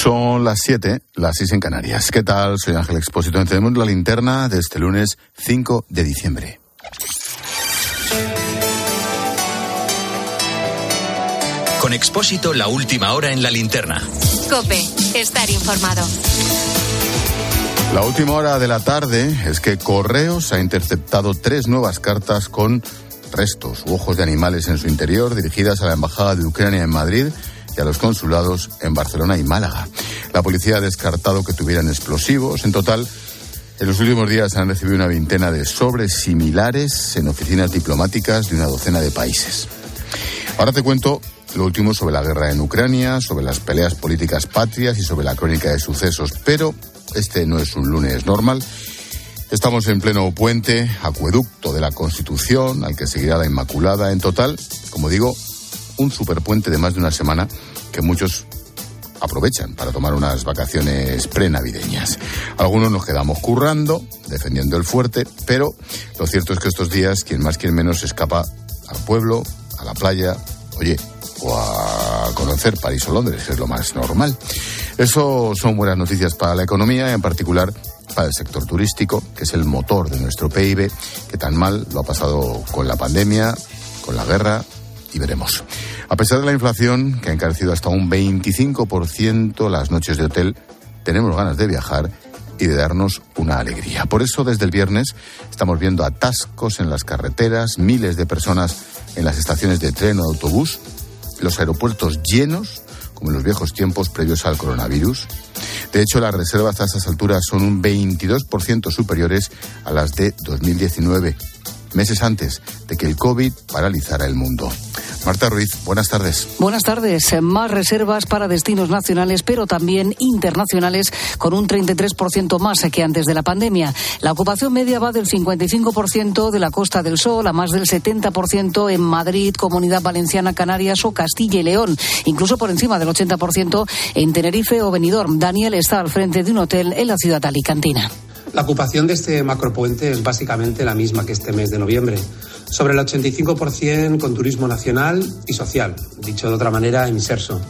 Son las 7, las 6 en Canarias. ¿Qué tal? Soy Ángel Expósito. Tenemos la linterna de este lunes 5 de diciembre. Con Expósito, la última hora en la linterna. Cope, estar informado. La última hora de la tarde es que Correos ha interceptado tres nuevas cartas con restos u ojos de animales en su interior dirigidas a la Embajada de Ucrania en Madrid a los consulados en Barcelona y Málaga. La policía ha descartado que tuvieran explosivos. En total, en los últimos días han recibido una veintena de sobres similares en oficinas diplomáticas de una docena de países. Ahora te cuento lo último sobre la guerra en Ucrania, sobre las peleas políticas patrias y sobre la crónica de sucesos. Pero este no es un lunes normal. Estamos en pleno puente, acueducto de la Constitución, al que seguirá la Inmaculada. En total, como digo, un superpuente de más de una semana que muchos aprovechan para tomar unas vacaciones prenavideñas. Algunos nos quedamos currando, defendiendo el fuerte, pero lo cierto es que estos días quien más quien menos escapa al pueblo, a la playa, oye, o a conocer París o Londres, es lo más normal. Eso son buenas noticias para la economía, en particular para el sector turístico, que es el motor de nuestro PIB, que tan mal lo ha pasado con la pandemia, con la guerra, y veremos. A pesar de la inflación, que ha encarecido hasta un 25% las noches de hotel, tenemos ganas de viajar y de darnos una alegría. Por eso, desde el viernes, estamos viendo atascos en las carreteras, miles de personas en las estaciones de tren o autobús, los aeropuertos llenos, como en los viejos tiempos previos al coronavirus. De hecho, las reservas a estas alturas son un 22% superiores a las de 2019, meses antes de que el COVID paralizara el mundo. Marta Ruiz, buenas tardes. Buenas tardes. Más reservas para destinos nacionales, pero también internacionales, con un 33% más que antes de la pandemia. La ocupación media va del 55% de la Costa del Sol a más del 70% en Madrid, Comunidad Valenciana, Canarias o Castilla y León, incluso por encima del 80% en Tenerife o Benidorm. Daniel está al frente de un hotel en la ciudad alicantina. La ocupación de este macropuente es básicamente la misma que este mes de noviembre, sobre el 85% con turismo nacional y social, dicho de otra manera, en inserso.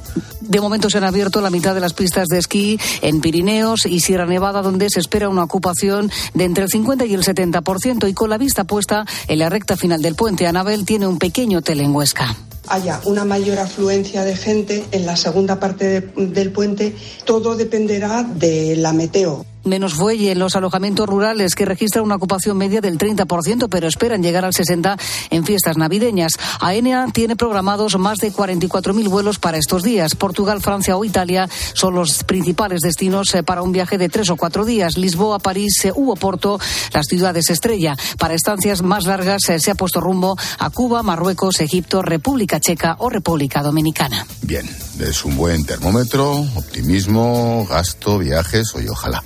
De momento se han abierto la mitad de las pistas de esquí en Pirineos y Sierra Nevada, donde se espera una ocupación de entre el 50 y el 70%. Y con la vista puesta en la recta final del puente, Anabel tiene un pequeño hotel en Huesca haya una mayor afluencia de gente en la segunda parte del puente, todo dependerá de la meteo. Menos fuelle en los alojamientos rurales que registran una ocupación media del 30%, pero esperan llegar al 60% en fiestas navideñas. AENA tiene programados más de 44.000 vuelos para estos días. Portugal, Francia o Italia son los principales destinos eh, para un viaje de tres o cuatro días. Lisboa, París eh, u Oporto, las ciudades estrella. Para estancias más largas eh, se ha puesto rumbo a Cuba, Marruecos, Egipto, República Checa o República Dominicana. Bien, es un buen termómetro, optimismo, gasto, viajes, oye, ojalá.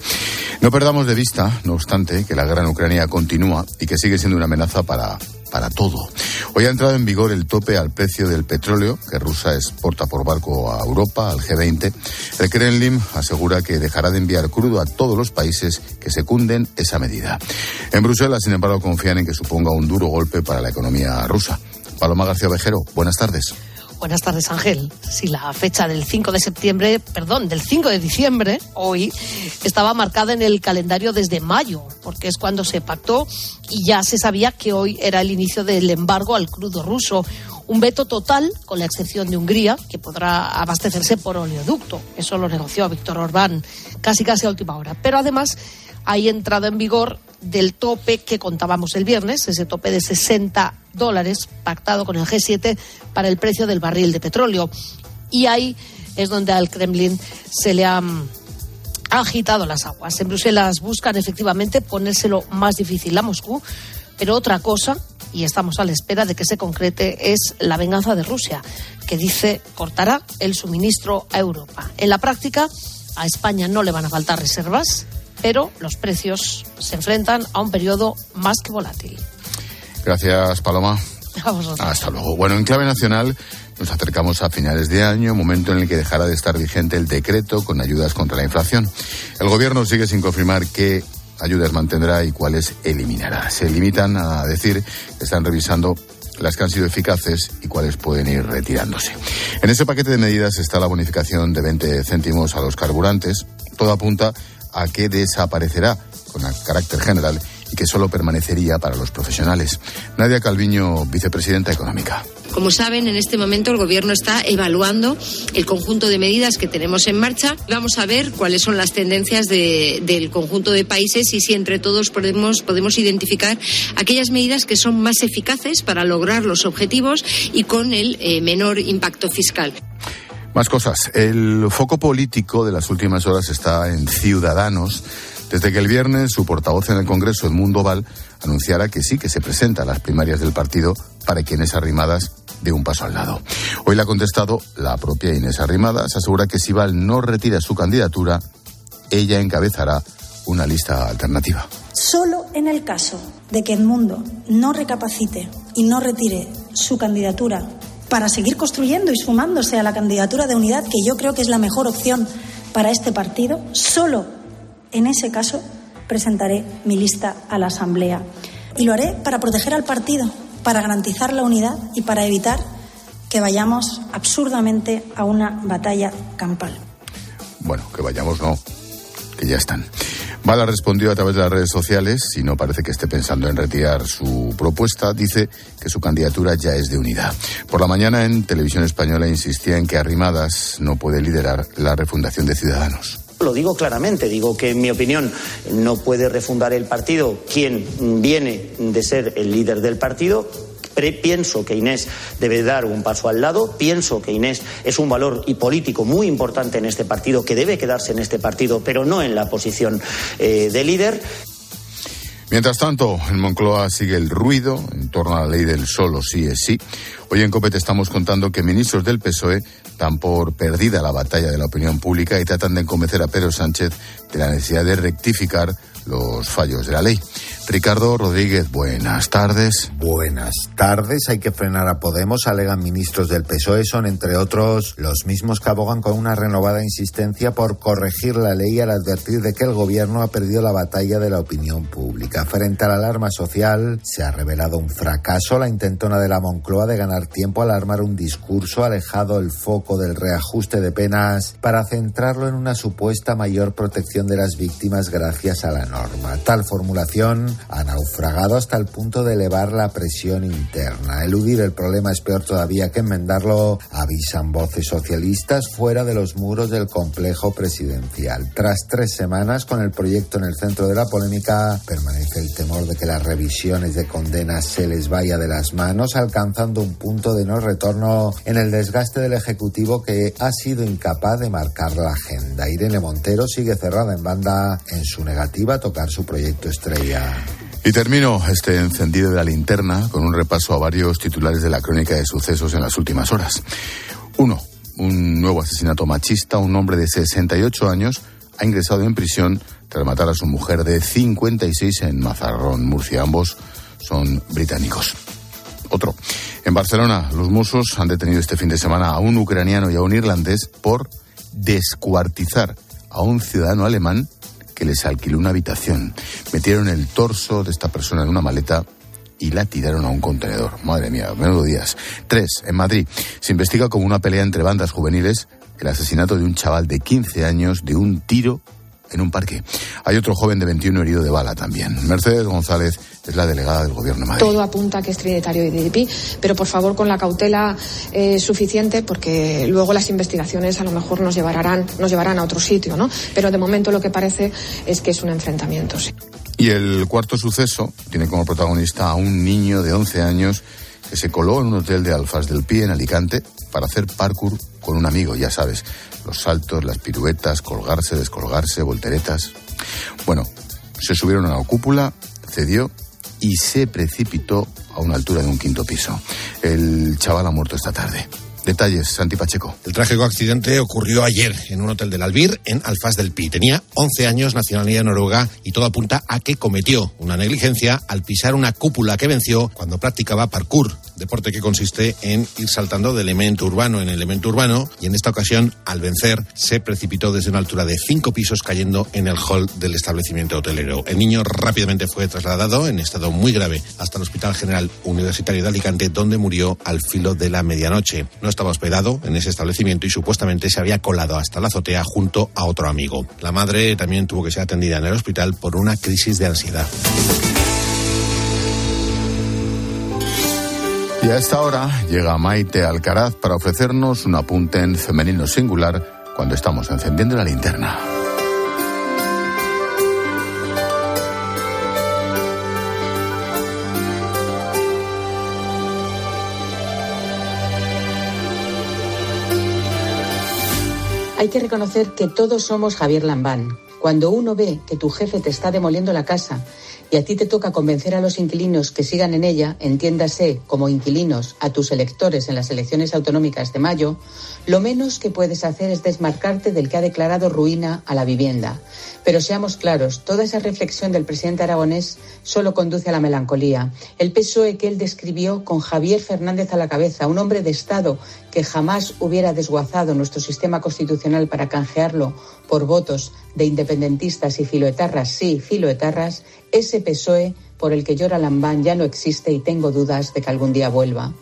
No perdamos de vista, no obstante, que la guerra en Ucrania continúa y que sigue siendo una amenaza para, para todo. Hoy ha entrado en vigor el tope al precio del petróleo que Rusia exporta por barco a Europa, al G20. El Kremlin asegura que dejará de enviar crudo a todos los países que secunden esa medida. En Bruselas, sin embargo, confían en que suponga un duro golpe para la economía rusa. Paloma García Vejero, buenas tardes. Buenas tardes, Ángel. Si la fecha del 5 de septiembre, perdón, del 5 de diciembre, hoy, estaba marcada en el calendario desde mayo, porque es cuando se pactó y ya se sabía que hoy era el inicio del embargo al crudo ruso. Un veto total, con la excepción de Hungría, que podrá abastecerse por oleoducto. Eso lo negoció Víctor Orbán casi casi a última hora. Pero además hay entrada en vigor del tope que contábamos el viernes, ese tope de 60 dólares pactado con el G7 para el precio del barril de petróleo. Y ahí es donde al Kremlin se le han agitado las aguas. En Bruselas buscan efectivamente ponérselo más difícil a Moscú, pero otra cosa, y estamos a la espera de que se concrete, es la venganza de Rusia, que dice cortará el suministro a Europa. En la práctica, a España no le van a faltar reservas, pero los precios se enfrentan a un periodo más que volátil. Gracias, Paloma. Hasta luego. Bueno, en clave nacional nos acercamos a finales de año, momento en el que dejará de estar vigente el decreto con ayudas contra la inflación. El gobierno sigue sin confirmar qué ayudas mantendrá y cuáles eliminará. Se limitan a decir que están revisando las que han sido eficaces y cuáles pueden ir retirándose. En ese paquete de medidas está la bonificación de 20 céntimos a los carburantes. Todo apunta a que desaparecerá con carácter general y que solo permanecería para los profesionales. Nadia Calviño, vicepresidenta económica. Como saben, en este momento el Gobierno está evaluando el conjunto de medidas que tenemos en marcha. Vamos a ver cuáles son las tendencias del conjunto de países y si entre todos podemos, podemos identificar aquellas medidas que son más eficaces para lograr los objetivos y con el eh, menor impacto fiscal. Más cosas. El foco político de las últimas horas está en Ciudadanos desde que el viernes su portavoz en el Congreso, Edmundo Val, anunciara que sí que se presenta a las primarias del partido para quienes Arrimadas de un paso al lado. Hoy le ha contestado la propia Inés Arrimadas, asegura que si Val no retira su candidatura, ella encabezará una lista alternativa. Solo en el caso de que Edmundo no recapacite y no retire su candidatura para seguir construyendo y sumándose a la candidatura de unidad, que yo creo que es la mejor opción para este partido, solo en ese caso, presentaré mi lista a la Asamblea. Y lo haré para proteger al partido, para garantizar la unidad y para evitar que vayamos absurdamente a una batalla campal. Bueno, que vayamos no, que ya están. Bala respondió a través de las redes sociales y no parece que esté pensando en retirar su propuesta. Dice que su candidatura ya es de unidad. Por la mañana en Televisión Española insistía en que Arrimadas no puede liderar la refundación de Ciudadanos. Lo digo claramente, digo que en mi opinión no puede refundar el partido quien viene de ser el líder del partido, pienso que Inés debe dar un paso al lado, pienso que Inés es un valor y político muy importante en este partido, que debe quedarse en este partido, pero no en la posición eh, de líder. Mientras tanto, en Moncloa sigue el ruido en torno a la ley del solo sí es sí. Hoy en COPET estamos contando que ministros del PSOE dan por perdida la batalla de la opinión pública y tratan de convencer a Pedro Sánchez de la necesidad de rectificar los fallos de la ley. Ricardo Rodríguez, buenas tardes. Buenas tardes. Hay que frenar a Podemos, alegan ministros del PSOE. Son, entre otros, los mismos que abogan con una renovada insistencia por corregir la ley al advertir de que el gobierno ha perdido la batalla de la opinión pública. Frente a la alarma social, se ha revelado un fracaso la intentona de la Moncloa de ganar tiempo al armar un discurso alejado el foco del reajuste de penas para centrarlo en una supuesta mayor protección de las víctimas gracias a la norma. Tal formulación ha naufragado hasta el punto de elevar la presión interna. Eludir el problema es peor todavía que enmendarlo, avisan voces socialistas fuera de los muros del complejo presidencial. Tras tres semanas con el proyecto en el centro de la polémica, permanece el temor de que las revisiones de condenas se les vaya de las manos, alcanzando un punto de no retorno en el desgaste del Ejecutivo que ha sido incapaz de marcar la agenda. Irene Montero sigue cerrada en banda en su negativa tocar su proyecto estrella. Y termino este encendido de la linterna con un repaso a varios titulares de la crónica de sucesos en las últimas horas. Uno, un nuevo asesinato machista. Un hombre de 68 años ha ingresado en prisión tras matar a su mujer de 56 en Mazarrón, Murcia. Ambos son británicos. Otro. En Barcelona, los musos han detenido este fin de semana a un ucraniano y a un irlandés por descuartizar a un ciudadano alemán les alquiló una habitación. Metieron el torso de esta persona en una maleta y la tiraron a un contenedor. Madre mía, menudo días. Tres, en Madrid, se investiga como una pelea entre bandas juveniles el asesinato de un chaval de 15 años de un tiro en un parque. Hay otro joven de 21 herido de bala también. Mercedes González es la delegada del Gobierno de Madrid. Todo apunta a que es trinitario y DDP, pero por favor con la cautela eh, suficiente porque luego las investigaciones a lo mejor nos llevarán, nos llevarán a otro sitio, ¿no? Pero de momento lo que parece es que es un enfrentamiento. Sí. Y el cuarto suceso tiene como protagonista a un niño de 11 años que se coló en un hotel de Alfas del Pie en Alicante para hacer parkour con un amigo, ya sabes, los saltos, las piruetas, colgarse, descolgarse, volteretas. Bueno, se subieron a la cúpula, cedió y se precipitó a una altura de un quinto piso. El chaval ha muerto esta tarde. Detalles, Santi Pacheco. El trágico accidente ocurrió ayer en un hotel del Albir, en Alfaz del Pi. Tenía 11 años, nacionalidad noruega, y todo apunta a que cometió una negligencia al pisar una cúpula que venció cuando practicaba parkour, deporte que consiste en ir saltando de elemento urbano en elemento urbano, y en esta ocasión, al vencer, se precipitó desde una altura de cinco pisos cayendo en el hall del establecimiento hotelero. El niño rápidamente fue trasladado en estado muy grave hasta el Hospital General Universitario de Alicante, donde murió al filo de la medianoche. No estaba hospedado en ese establecimiento y supuestamente se había colado hasta la azotea junto a otro amigo. La madre también tuvo que ser atendida en el hospital por una crisis de ansiedad. Y a esta hora llega Maite Alcaraz para ofrecernos un apunte en femenino singular cuando estamos encendiendo la linterna. Hay que reconocer que todos somos Javier Lambán. Cuando uno ve que tu jefe te está demoliendo la casa y a ti te toca convencer a los inquilinos que sigan en ella, entiéndase como inquilinos a tus electores en las elecciones autonómicas de mayo, lo menos que puedes hacer es desmarcarte del que ha declarado ruina a la vivienda. Pero seamos claros, toda esa reflexión del presidente aragonés solo conduce a la melancolía. El PSOE que él describió con Javier Fernández a la cabeza, un hombre de Estado que jamás hubiera desguazado nuestro sistema constitucional para canjearlo por votos de independentistas y filoetarras, sí, filoetarras, ese PSOE por el que llora Lambán ya no existe y tengo dudas de que algún día vuelva.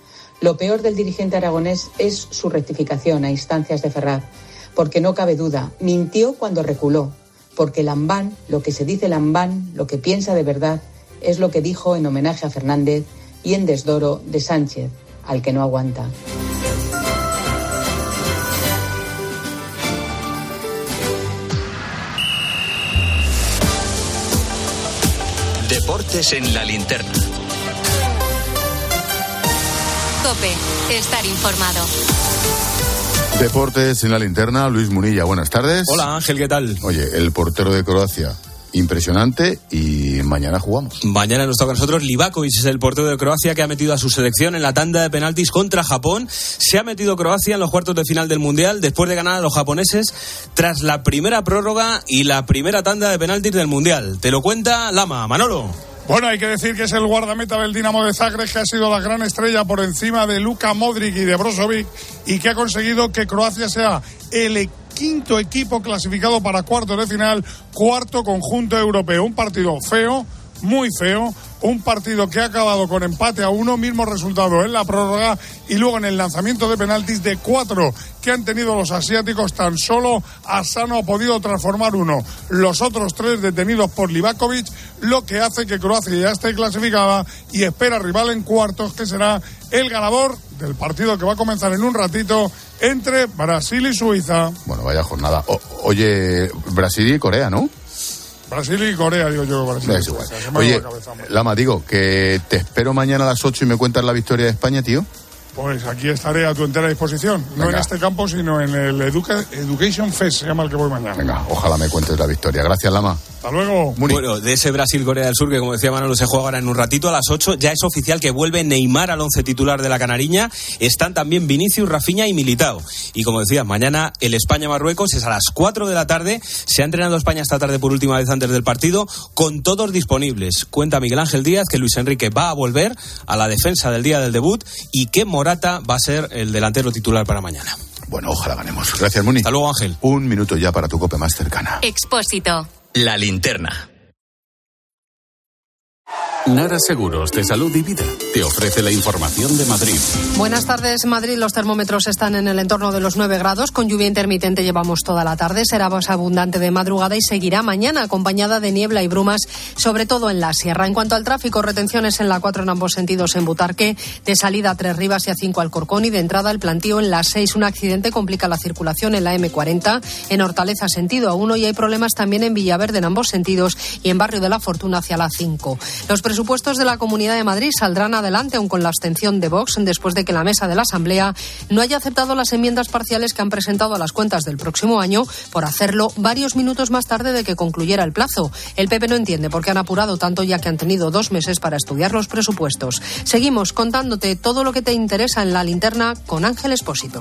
Lo peor del dirigente aragonés es su rectificación a instancias de Ferraz, porque no cabe duda, mintió cuando reculó, porque Lambán, lo que se dice Lambán, lo que piensa de verdad, es lo que dijo en homenaje a Fernández y en desdoro de Sánchez, al que no aguanta. Deportes en la linterna. Cope, estar informado. Deportes en la linterna, Luis Munilla, buenas tardes. Hola Ángel, ¿qué tal? Oye, el portero de Croacia, impresionante y mañana jugamos. Mañana nos toca a nosotros Livakovic, es el portero de Croacia que ha metido a su selección en la tanda de penaltis contra Japón. Se ha metido Croacia en los cuartos de final del Mundial después de ganar a los japoneses tras la primera prórroga y la primera tanda de penaltis del Mundial. Te lo cuenta Lama, Manolo. Bueno, hay que decir que es el guardameta del Dinamo de Zagreb que ha sido la gran estrella por encima de Luka Modric y de Brozovic y que ha conseguido que Croacia sea el quinto equipo clasificado para cuartos de final, cuarto conjunto europeo. Un partido feo, muy feo, un partido que ha acabado con empate a uno, mismo resultado en la prórroga y luego en el lanzamiento de penaltis de cuatro que han tenido los asiáticos, tan solo Asano ha podido transformar uno. Los otros tres detenidos por Livakovic, lo que hace que Croacia ya esté clasificada y espera rival en cuartos, que será el ganador del partido que va a comenzar en un ratito entre Brasil y Suiza. Bueno, vaya jornada. O- oye, Brasil y Corea, ¿no? Brasil y Corea, digo yo. Brasil. Es igual. Se me va Oye, la cabeza, hombre. Lama, digo, que te espero mañana a las 8 y me cuentas la victoria de España, tío. Pues aquí estaré a tu entera disposición. No en este campo, sino en el Educa- Education Fest, se llama el que voy mañana. Venga, ojalá me cuentes la victoria. Gracias, Lama. Hasta luego. Bueno, de ese Brasil-Corea del Sur, que como decía Manolo, se juega ahora en un ratito a las 8, ya es oficial que vuelve Neymar al once titular de la Canariña. Están también Vinicius, Rafinha y Militao. Y como decía, mañana el España-Marruecos es a las 4 de la tarde. Se ha entrenado España esta tarde por última vez antes del partido, con todos disponibles. Cuenta Miguel Ángel Díaz que Luis Enrique va a volver a la defensa del día del debut y que Morata va a ser el delantero titular para mañana. Bueno, ojalá ganemos. Gracias, Muni. Hasta luego, Ángel. Un minuto ya para tu cope más cercana. Expósito. La linterna. Nara Seguros de Salud y Vida te ofrece la información de Madrid. Buenas tardes, Madrid. Los termómetros están en el entorno de los 9 grados. Con lluvia intermitente llevamos toda la tarde. Será más abundante de madrugada y seguirá mañana acompañada de niebla y brumas, sobre todo en la sierra. En cuanto al tráfico, retenciones en la 4 en ambos sentidos en Butarque, de salida a Tres Rivas y a 5 Alcorcón y de entrada al plantío en la 6. Un accidente complica la circulación en la M40, en Hortaleza sentido a 1 y hay problemas también en Villaverde en ambos sentidos y en Barrio de la Fortuna hacia la 5. Los presupuestos presupuestos de la Comunidad de Madrid saldrán adelante, aun con la abstención de Vox, después de que la mesa de la Asamblea no haya aceptado las enmiendas parciales que han presentado a las cuentas del próximo año por hacerlo varios minutos más tarde de que concluyera el plazo. El PP no entiende por qué han apurado tanto ya que han tenido dos meses para estudiar los presupuestos. Seguimos contándote todo lo que te interesa en la linterna con Ángel Espósito.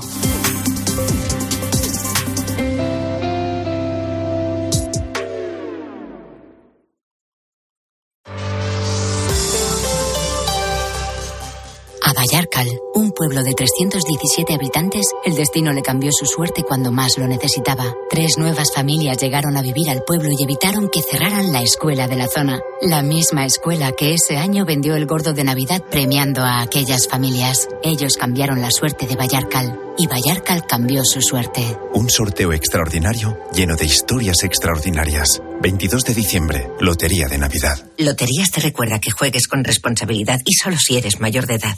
Pueblo de 317 habitantes, el destino le cambió su suerte cuando más lo necesitaba. Tres nuevas familias llegaron a vivir al pueblo y evitaron que cerraran la escuela de la zona. La misma escuela que ese año vendió el gordo de Navidad premiando a aquellas familias. Ellos cambiaron la suerte de Vallarcal y Vallarcal cambió su suerte. Un sorteo extraordinario lleno de historias extraordinarias. 22 de diciembre, Lotería de Navidad. Loterías te recuerda que juegues con responsabilidad y solo si eres mayor de edad.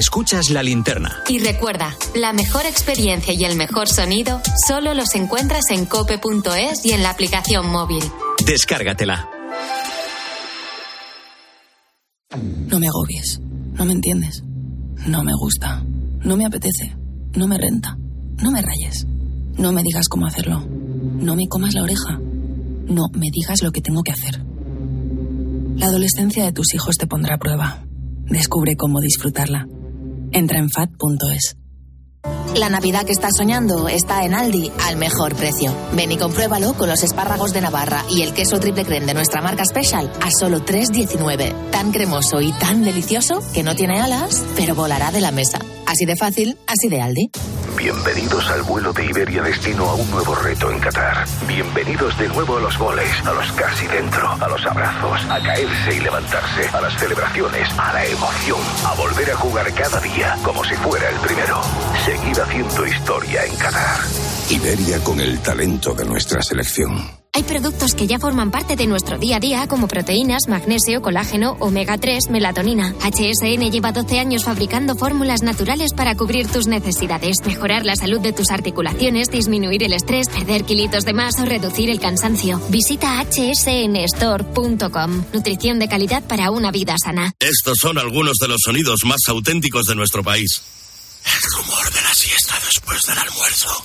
Escuchas la linterna. Y recuerda, la mejor experiencia y el mejor sonido solo los encuentras en cope.es y en la aplicación móvil. Descárgatela. No me agobies. No me entiendes. No me gusta. No me apetece. No me renta. No me rayes. No me digas cómo hacerlo. No me comas la oreja. No me digas lo que tengo que hacer. La adolescencia de tus hijos te pondrá a prueba. Descubre cómo disfrutarla. Entra en fat.es. La Navidad que estás soñando está en Aldi al mejor precio. Ven y compruébalo con los espárragos de Navarra y el queso triple creme de nuestra marca Special a solo 3,19. Tan cremoso y tan delicioso que no tiene alas, pero volará de la mesa. Así de fácil, así de Aldi. Bienvenidos al vuelo de Iberia destino a un nuevo reto en Qatar. Bienvenidos de nuevo a los goles, a los casi dentro, a los abrazos, a caerse y levantarse, a las celebraciones, a la emoción, a volver a jugar cada día como si fuera el primero. Seguir haciendo historia en Qatar. Iberia con el talento de nuestra selección. Hay productos que ya forman parte de nuestro día a día como proteínas, magnesio, colágeno, omega 3, melatonina. HSN lleva 12 años fabricando fórmulas naturales para cubrir tus necesidades, mejorar la salud de tus articulaciones, disminuir el estrés, perder kilitos de más o reducir el cansancio. Visita hsnstore.com. Nutrición de calidad para una vida sana. Estos son algunos de los sonidos más auténticos de nuestro país. El rumor de la siesta después del almuerzo.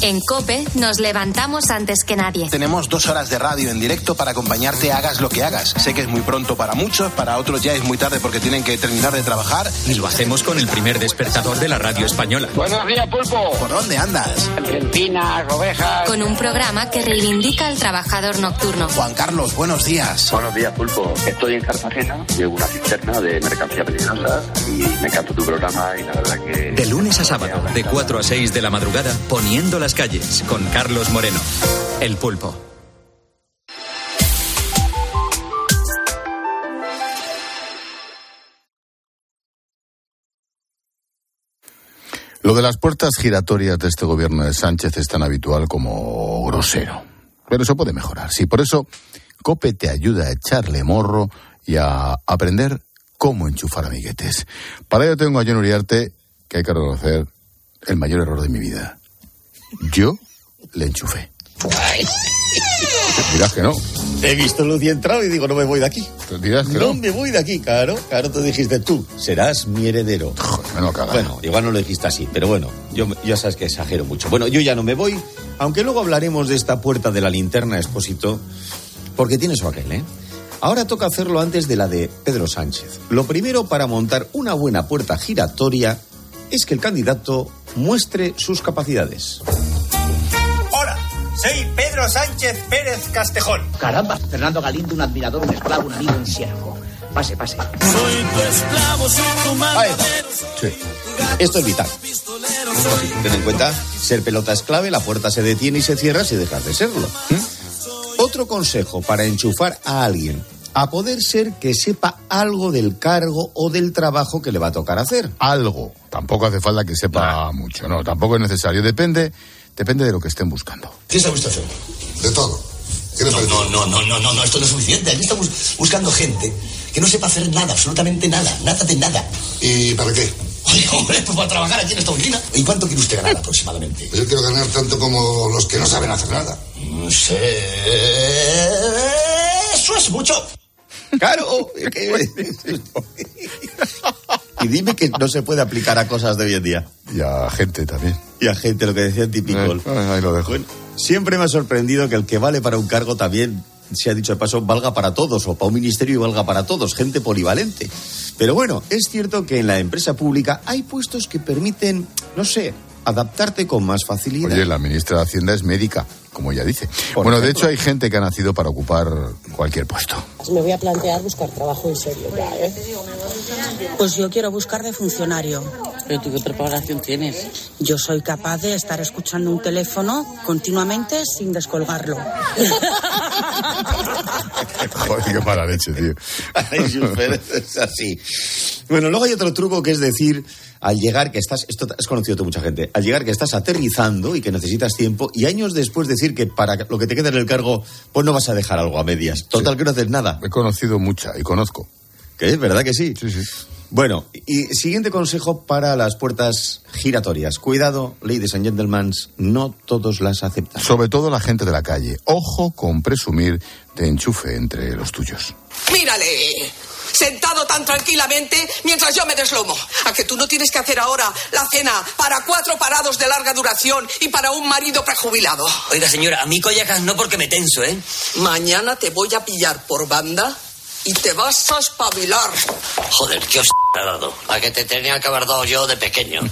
En Cope nos levantamos antes que nadie. Tenemos dos horas de radio en directo para acompañarte hagas lo que hagas. Sé que es muy pronto para muchos, para otros ya es muy tarde porque tienen que terminar de trabajar. Y lo hacemos con el primer despertador de la radio española. Buenos días, Pulpo. ¿Por dónde andas? Argentina, ovejas. Con un programa que reivindica al trabajador nocturno. Juan Carlos, buenos días. Buenos días, Pulpo. Estoy en Cartagena, llevo una cisterna de mercancía peligrosa y me encanta tu programa y la verdad que... De lunes a sábado, de 4 a 6 de la madrugada, poniendo las calles con Carlos Moreno. El pulpo. Lo de las puertas giratorias de este gobierno de Sánchez es tan habitual como grosero. Pero eso puede mejorar. Sí, por eso Cope te ayuda a echarle morro y a aprender cómo enchufar amiguetes. Para ello tengo a John Uriarte, que hay que reconocer el mayor error de mi vida. Yo le enchufé. Dirás que no. He visto luz y entrado y digo, no me voy de aquí. Dirás que no, no. me voy de aquí, claro. Claro, tú dijiste tú, serás mi heredero. me lo cagas. Bueno, igual no lo dijiste así, pero bueno, yo, ya sabes que exagero mucho. Bueno, yo ya no me voy Aunque luego hablaremos de esta puerta de la linterna, Expósito, porque tiene su aquel, ¿eh? Ahora toca hacerlo antes de la de Pedro Sánchez. Lo primero para montar una buena puerta giratoria es que el candidato muestre sus capacidades. Hola, soy Pedro Sánchez Pérez Castejón. Caramba, Fernando Galindo, un admirador, un esclavo, un amigo, un siervo. Pase, pase. Soy tu esclavo, soy tu Ahí está. Sí. Esto es vital. Ten en cuenta, ser pelota es clave, la puerta se detiene y se cierra si dejas de serlo. ¿Mm? Otro consejo para enchufar a alguien. A poder ser que sepa algo del cargo o del trabajo que le va a tocar hacer. Algo. Tampoco hace falta que sepa mucho, no, tampoco es necesario. Depende, depende de lo que estén buscando. ¿Qué sabe usted hacer? De todo. ¿Qué le No, parece? no, no, no, no, no, no, esto no es suficiente. Aquí estamos buscando gente que no sepa hacer nada, absolutamente nada, nada de nada. ¿Y para qué? Oye, hombre, pues para trabajar aquí en esta oficina. ¿Y cuánto quiere usted ganar aproximadamente? Pues yo quiero ganar tanto como los que no saben hacer nada. No sé. Eso es mucho. Claro. es que- y dime que no se puede aplicar a cosas de hoy en día. Y a gente también. Y a gente, lo que decía típico. Eh, ahí lo dejo. Bueno, siempre me ha sorprendido que el que vale para un cargo también, se ha dicho de paso, valga para todos, o para un ministerio y valga para todos, gente polivalente. Pero bueno, es cierto que en la empresa pública hay puestos que permiten, no sé, adaptarte con más facilidad. Oye, la ministra de Hacienda es médica, como ella dice. bueno, de hecho hay gente que ha nacido para ocupar cualquier puesto. Me voy a plantear buscar trabajo en serio ya, ¿eh? Pues yo quiero buscar de funcionario. ¿Pero tú qué preparación tienes? Yo soy capaz de estar escuchando un teléfono continuamente sin descolgarlo. Joder, qué mala leche, tío. Ay, es así. Bueno, luego hay otro truco que es decir, al llegar que estás, esto has conocido tú mucha gente, al llegar que estás aterrizando y que necesitas tiempo y años después decir que para lo que te queda en el cargo, pues no vas a dejar algo a medias. Total que no haces nada. He conocido mucha y conozco. ¿Qué es? ¿Verdad que sí? Sí, sí. Bueno, y siguiente consejo para las puertas giratorias. Cuidado, ladies and gentlemen, no todos las aceptan. Sobre todo la gente de la calle. Ojo con presumir de enchufe entre los tuyos. Mírale, sentado tan tranquilamente mientras yo me deslomo. A que tú no tienes que hacer ahora la cena para cuatro parados de larga duración y para un marido prejubilado. Oiga, señora, a mí collejas no porque me tenso, ¿eh? Mañana te voy a pillar por banda y te vas a espabilar. Joder, ¿qué os ha dado? A que te tenía que haber dado yo de pequeño.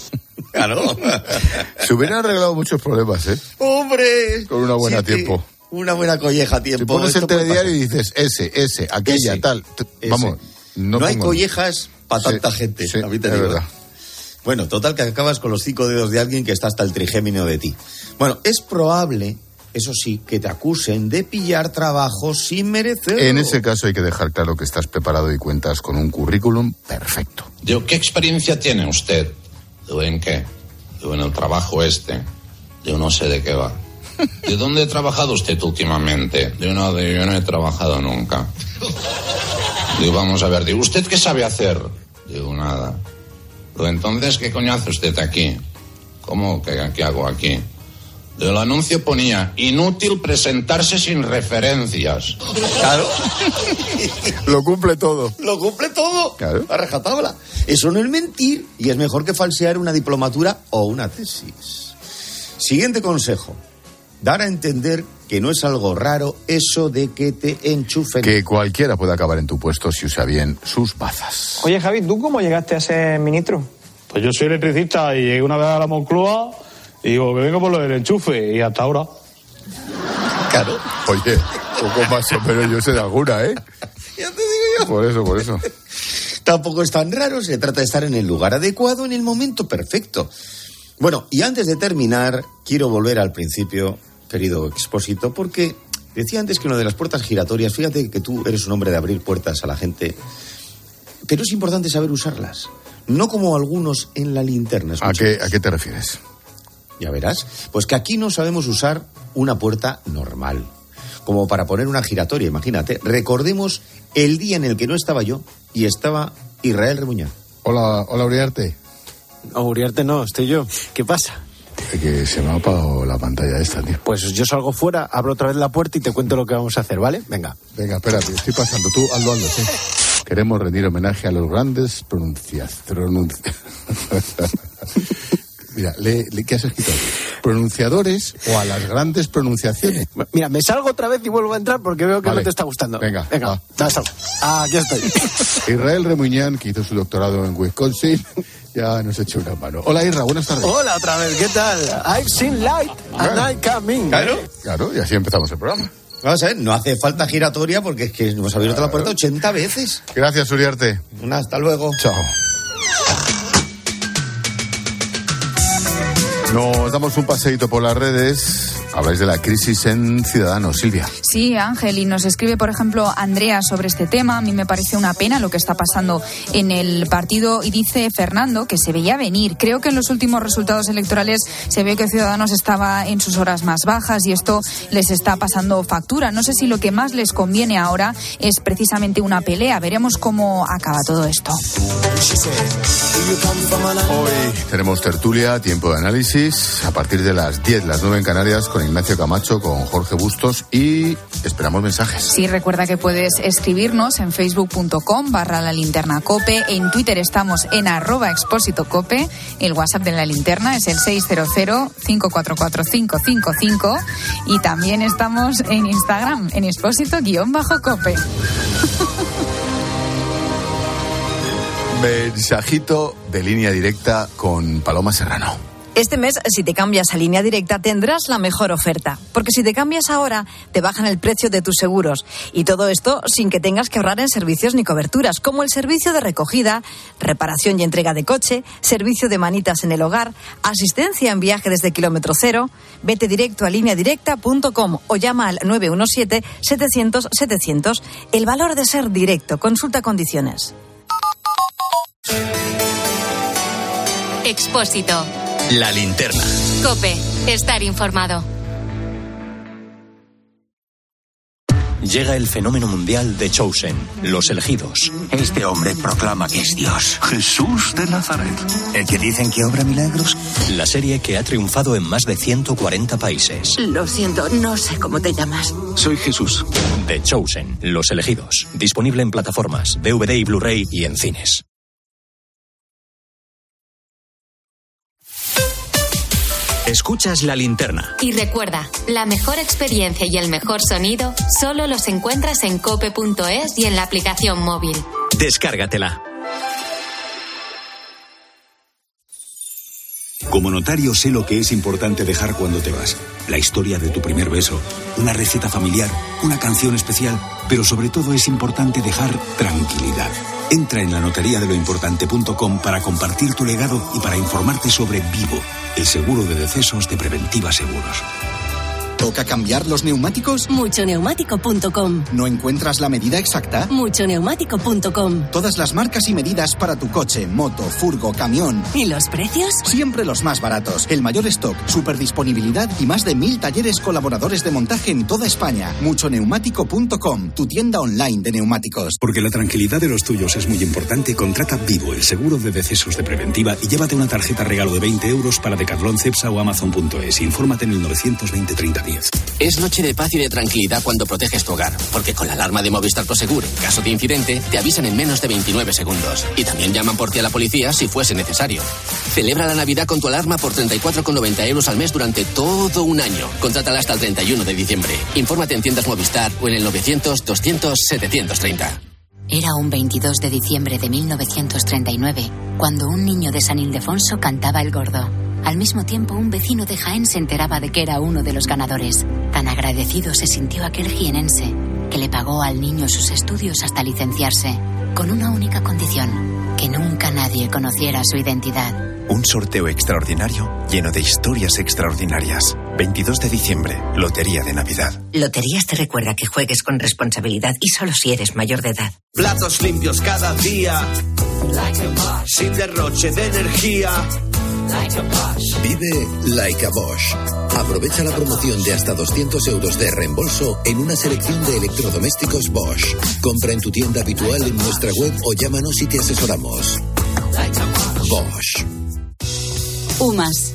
Claro. Se hubieran arreglado muchos problemas, ¿eh? ¡Hombre! Con una buena Sí, tiempo. Una buena colleja a tiempo. Te pones el telediario y dices ese, ese, aquella, Ese, tal. Ese. Vamos, no, No, hay collejas para Sí, tanta gente. sí, a mí te es digo. verdad. Bueno, total que acabas con los cinco dedos de alguien que está hasta el trigémino de ti. Bueno, es probable, eso sí, que te acusen de pillar trabajo sin merecerlo. En ese caso hay que dejar claro que estás preparado y cuentas con un currículum perfecto. Digo, ¿qué experiencia tiene usted? Digo, ¿en qué? Digo, en el trabajo este. Digo, no sé de qué va. ¿De dónde ha trabajado usted últimamente? Digo, no, digo, yo no he trabajado nunca. Digo, vamos a ver, digo, ¿usted qué sabe hacer? Digo, nada. Digo, entonces, ¿qué coño hace usted aquí? ¿Cómo que qué hago aquí? El anuncio ponía, inútil presentarse sin referencias. Claro. Lo cumple todo. Lo cumple todo. Claro. A rajatabla. Eso no es mentir y es mejor que falsear una diplomatura o una tesis. Siguiente consejo. Dar a entender que no es algo raro eso de que te enchufen. Que cualquiera puede acabar en tu puesto si usa bien sus bazas. Oye, Javi, ¿tú cómo llegaste a ser ministro? Pues yo soy electricista y llegué una vez a la Moncloa y digo que vengo por lo del enchufe y hasta ahora. Claro. Oye, poco más o menos yo sé de alguna, ¿eh? Ya te digo yo. Por eso, por eso. Tampoco es tan raro, se trata de estar en el lugar adecuado, en el momento perfecto. Bueno, y antes de terminar, quiero volver al principio, querido expósito, porque decía antes que una de las puertas giratorias, fíjate que tú eres un hombre de abrir puertas a la gente, pero es importante saber usarlas. No como algunos en la linterna. ¿A qué, ¿A qué te refieres? Ya verás. Pues que aquí no sabemos usar una puerta normal. Como para poner una giratoria, imagínate. Recordemos el día en el que no estaba yo y estaba Israel Remuñán. Hola, hola Uriarte. No, Uriarte no, estoy yo. ¿Qué pasa? Que se me ha apagado la pantalla esta, tío. Pues yo salgo fuera, abro otra vez la puerta y te cuento lo que vamos a hacer, ¿vale? Venga. Venga, espérate, estoy pasando. Tú, hazlo, hazlo, sí. Queremos rendir homenaje a los grandes pronuncias. pronunci- Mira, lee, lee- ¿qué has escrito? pronunciadores o a las grandes pronunciaciones. Mira, me salgo otra vez y vuelvo a entrar porque veo que Vale. no te está gustando. Venga, venga, va. dale, salgo. Ah, aquí estoy. Israel Remuñán, que hizo su doctorado en Wisconsin, ya nos echó una mano. Hola Isra, buenas tardes. Hola otra vez, ¿qué tal? I've seen light and I come in. Claro. Claro, y así empezamos el programa. Vamos a ver, no hace falta giratoria porque es que nos ha abierto la puerta 80 veces. Gracias, Uriarte. Una, hasta luego. Chao. Nos damos un paseíto por las redes. Habláis de la crisis en Ciudadanos, Silvia. Sí, Ángel, y nos escribe, por ejemplo, Andrea sobre este tema. A mí me parece una pena lo que está pasando en el partido. Y dice Fernando que se veía venir. Creo que en los últimos resultados electorales se ve que Ciudadanos estaba en sus horas más bajas y esto les está pasando factura. No sé si lo que más les conviene ahora es precisamente una pelea. Veremos cómo acaba todo esto. Hoy tenemos tertulia, tiempo de análisis, a partir de las 10, las 9 en Canarias, con Ignacio Camacho, con Jorge Bustos y esperamos mensajes. Sí, recuerda que puedes escribirnos en facebook.com barra la linterna cope. En Twitter estamos en arroba expósito cope. El WhatsApp de la linterna es el 600-544-555. Y también estamos en Instagram en expósito guion bajo cope. Mensajito de línea directa con Paloma Serrano. Este mes, si te cambias a línea directa, tendrás la mejor oferta. Porque si te cambias ahora, te bajan el precio de tus seguros. Y todo esto sin que tengas que ahorrar en servicios ni coberturas, como el servicio de recogida, reparación y entrega de coche, servicio de manitas en el hogar, asistencia en viaje desde kilómetro cero. Vete directo a lineadirecta.com o llama al 917-700-700. El valor de ser directo. Consulta condiciones. Expósito. La linterna. Cope. Estar informado. Llega el fenómeno mundial de Chosen, los elegidos. Este hombre proclama que es Dios. Jesús de Nazaret. El que dicen que obra milagros. La serie que ha triunfado en más de 140 países. Lo siento, no sé cómo te llamas. Soy Jesús. The Chosen, los elegidos. Disponible en plataformas, DVD y Blu-ray y en cines. Escuchas la linterna. Y recuerda, la mejor experiencia y el mejor sonido solo los encuentras en cope.es y en la aplicación móvil. Descárgatela. Como notario sé lo que es importante dejar cuando te vas. La historia de tu primer beso, una receta familiar, una canción especial, pero sobre todo es importante dejar tranquilidad. Entra en la notaría de lo importante.com para compartir tu legado y para informarte sobre Vivo, el seguro de decesos de Preventiva Seguros. ¿Toca cambiar los neumáticos? Muchoneumático.com. ¿No encuentras la medida exacta? Muchoneumático.com. Todas las marcas y medidas para tu coche, moto, furgo, camión. ¿Y los precios? Siempre los más baratos. El mayor stock, super disponibilidad y más de mil talleres colaboradores de montaje en toda España. Muchoneumático.com, tu tienda online de neumáticos. Porque la tranquilidad de los tuyos es muy importante, contrata Vivo, el seguro de decesos de Preventiva y llévate una tarjeta regalo de 20 euros para Decathlon, Cepsa o Amazon.es. Infórmate en el 920 30 10. Es noche de paz y de tranquilidad cuando proteges tu hogar, porque con la alarma de Movistar Prosegur, en caso de incidente, te avisan en menos de 29 segundos. Y también llaman por ti a la policía si fuese necesario. Celebra la Navidad con tu alarma por 34,90 euros al mes durante todo un año. Contrátala hasta el 31 de diciembre. Infórmate en tiendas Movistar o en el 900-200-730. Era un 22 de diciembre de 1939, cuando un niño de San Ildefonso cantaba el gordo. Al mismo tiempo, un vecino de Jaén se enteraba de que era uno de los ganadores. Tan agradecido se sintió aquel jienense, que le pagó al niño sus estudios hasta licenciarse, con una única condición, que nunca nadie conociera su identidad. Un sorteo extraordinario lleno de historias extraordinarias. 22 de diciembre, Lotería de Navidad. Loterías te recuerda que juegues con responsabilidad y solo si eres mayor de edad. Platos limpios cada día. Sin derroche de energía. Vive like a Bosch. Aprovecha la promoción de hasta 200 euros de reembolso en una selección de electrodomésticos Bosch. Compra en tu tienda habitual en nuestra web o llámanos y te asesoramos. Bosch. UMAS,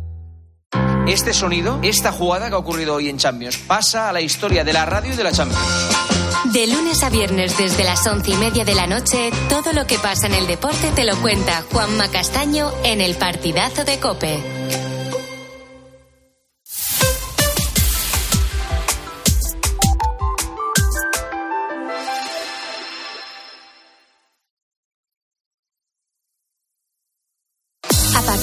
Este sonido, esta jugada que ha ocurrido hoy en Champions, pasa a la historia de la radio y de la Champions. De lunes a viernes desde las once y media de la noche, todo lo que pasa en el deporte te lo cuenta Juanma Castaño en el partidazo de Cope.